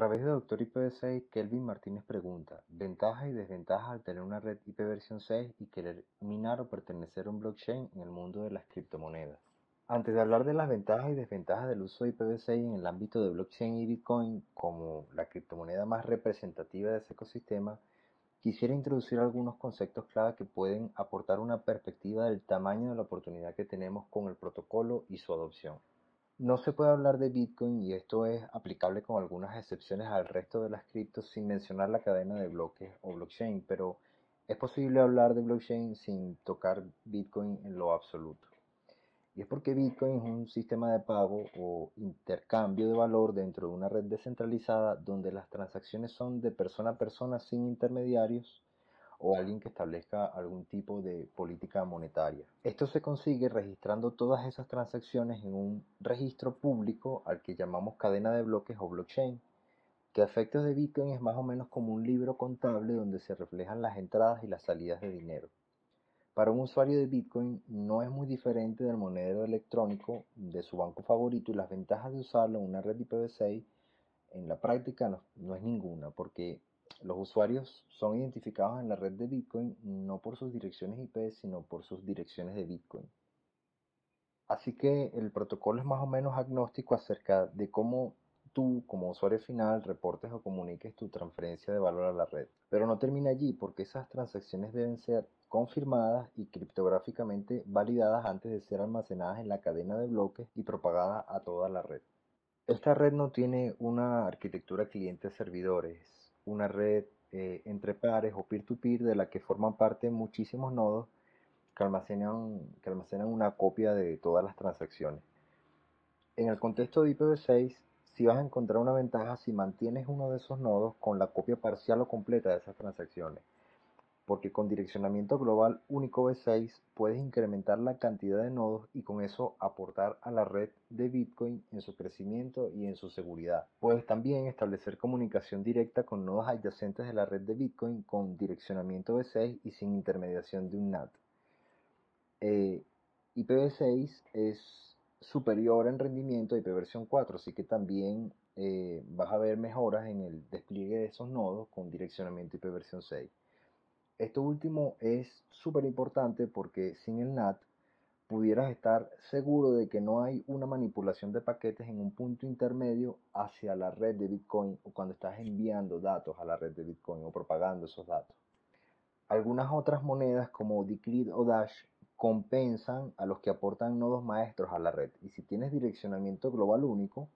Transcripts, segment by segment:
través de Doctor IPv6, Kelvin Martínez pregunta, ventajas y desventajas al tener una red IPv6 y querer minar o pertenecer a un blockchain en el mundo de las criptomonedas. Antes de hablar de las ventajas y desventajas del uso de IPv6 en el ámbito de blockchain y Bitcoin como la criptomoneda más representativa de ese ecosistema, quisiera introducir algunos conceptos clave que pueden aportar una perspectiva del tamaño de la oportunidad que tenemos con el protocolo y su adopción. No se puede hablar de Bitcoin y esto es aplicable con algunas excepciones al resto de las criptos sin mencionar la cadena de bloques o blockchain, pero es posible hablar de blockchain sin tocar Bitcoin en lo absoluto. Y es porque Bitcoin es un sistema de pago o intercambio de valor dentro de una red descentralizada donde las transacciones son de persona a persona sin intermediarios o alguien que establezca algún tipo de política monetaria. Esto se consigue registrando todas esas transacciones en un registro público al que llamamos cadena de bloques o blockchain, que a efectos de Bitcoin es más o menos como un libro contable donde se reflejan las entradas y las salidas de dinero. Para un usuario de Bitcoin no es muy diferente del monedero electrónico de su banco favorito y las ventajas de usarlo en una red IPv6 en la práctica no, no es ninguna porque los usuarios son identificados en la red de Bitcoin no por sus direcciones IP, sino por sus direcciones de Bitcoin. Así que el protocolo es más o menos agnóstico acerca de cómo tú, como usuario final, reportes o comuniques tu transferencia de valor a la red. Pero no termina allí, porque esas transacciones deben ser confirmadas y criptográficamente validadas antes de ser almacenadas en la cadena de bloques y propagadas a toda la red. Esta red no tiene una arquitectura cliente-servidores, una red eh, entre pares o peer-to-peer de la que forman parte muchísimos nodos que almacenan, que almacenan una copia de todas las transacciones. En el contexto de IPv6, si vas a encontrar una ventaja si mantienes uno de esos nodos con la copia parcial o completa de esas transacciones porque con direccionamiento global único V6 puedes incrementar la cantidad de nodos y con eso aportar a la red de Bitcoin en su crecimiento y en su seguridad. Puedes también establecer comunicación directa con nodos adyacentes de la red de Bitcoin con direccionamiento V6 y sin intermediación de un NAT. Eh, IPv6 es superior en rendimiento a IPv4, así que también eh, vas a ver mejoras en el despliegue de esos nodos con direccionamiento IPv6. Esto último es súper importante porque sin el NAT pudieras estar seguro de que no hay una manipulación de paquetes en un punto intermedio hacia la red de Bitcoin o cuando estás enviando datos a la red de Bitcoin o propagando esos datos. Algunas otras monedas como Decred o Dash compensan a los que aportan nodos maestros a la red y si tienes direccionamiento global único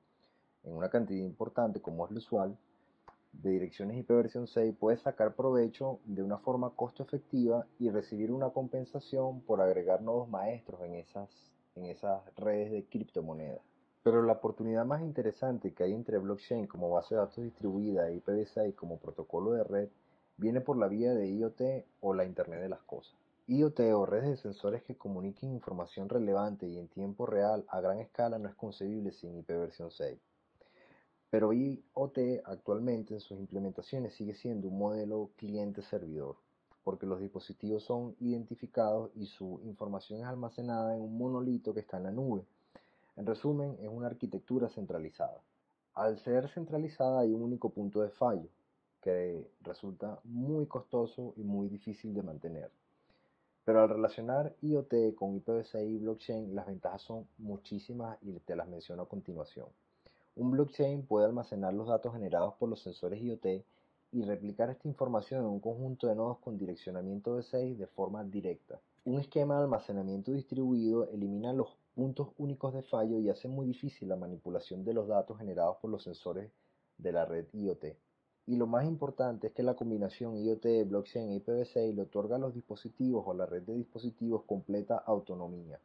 en una cantidad importante como es lo usual, de direcciones IPv6 puedes sacar provecho de una forma costo efectiva y recibir una compensación por agregar nodos maestros en esas, en esas redes de criptomonedas. Pero la oportunidad más interesante que hay entre blockchain como base de datos distribuida e IPv6 como protocolo de red viene por la vía de IoT o la Internet de las Cosas. IoT o redes de sensores que comuniquen información relevante y en tiempo real a gran escala no es concebible sin IPv6. Pero IoT actualmente en sus implementaciones sigue siendo un modelo cliente-servidor, porque los dispositivos son identificados y su información es almacenada en un monolito que está en la nube. En resumen, es una arquitectura centralizada. Al ser centralizada hay un único punto de fallo, que resulta muy costoso y muy difícil de mantener. Pero al relacionar IoT con IPv6 y blockchain, las ventajas son muchísimas y te las menciono a continuación. Un blockchain puede almacenar los datos generados por los sensores IoT y replicar esta información en un conjunto de nodos con direccionamiento V6 de forma directa. Un esquema de almacenamiento distribuido elimina los puntos únicos de fallo y hace muy difícil la manipulación de los datos generados por los sensores de la red IoT. Y lo más importante es que la combinación IoT, blockchain e IPv6 le otorga a los dispositivos o a la red de dispositivos completa autonomía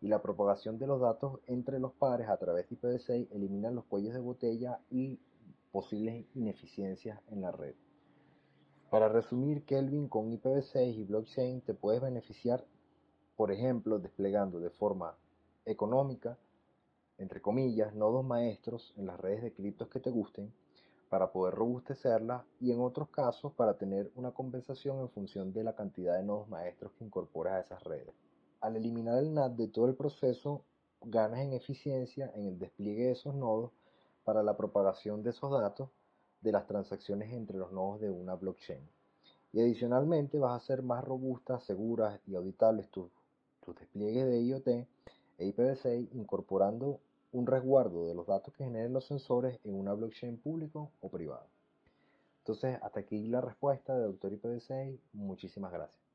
y la propagación de los datos entre los pares a través de IPv6 eliminan los cuellos de botella y posibles ineficiencias en la red. Para resumir, Kelvin con IPv6 y blockchain te puedes beneficiar, por ejemplo, desplegando de forma económica, entre comillas, nodos maestros en las redes de criptos que te gusten, para poder robustecerlas y en otros casos para tener una compensación en función de la cantidad de nodos maestros que incorporas a esas redes. Al eliminar el NAT de todo el proceso, ganas en eficiencia en el despliegue de esos nodos para la propagación de esos datos, de las transacciones entre los nodos de una blockchain. Y adicionalmente vas a hacer más robustas, seguras y auditables tus, tus despliegues de IoT e IPv6 incorporando un resguardo de los datos que generen los sensores en una blockchain público o privado. Entonces, hasta aquí la respuesta de Doctor IPv6. Muchísimas gracias.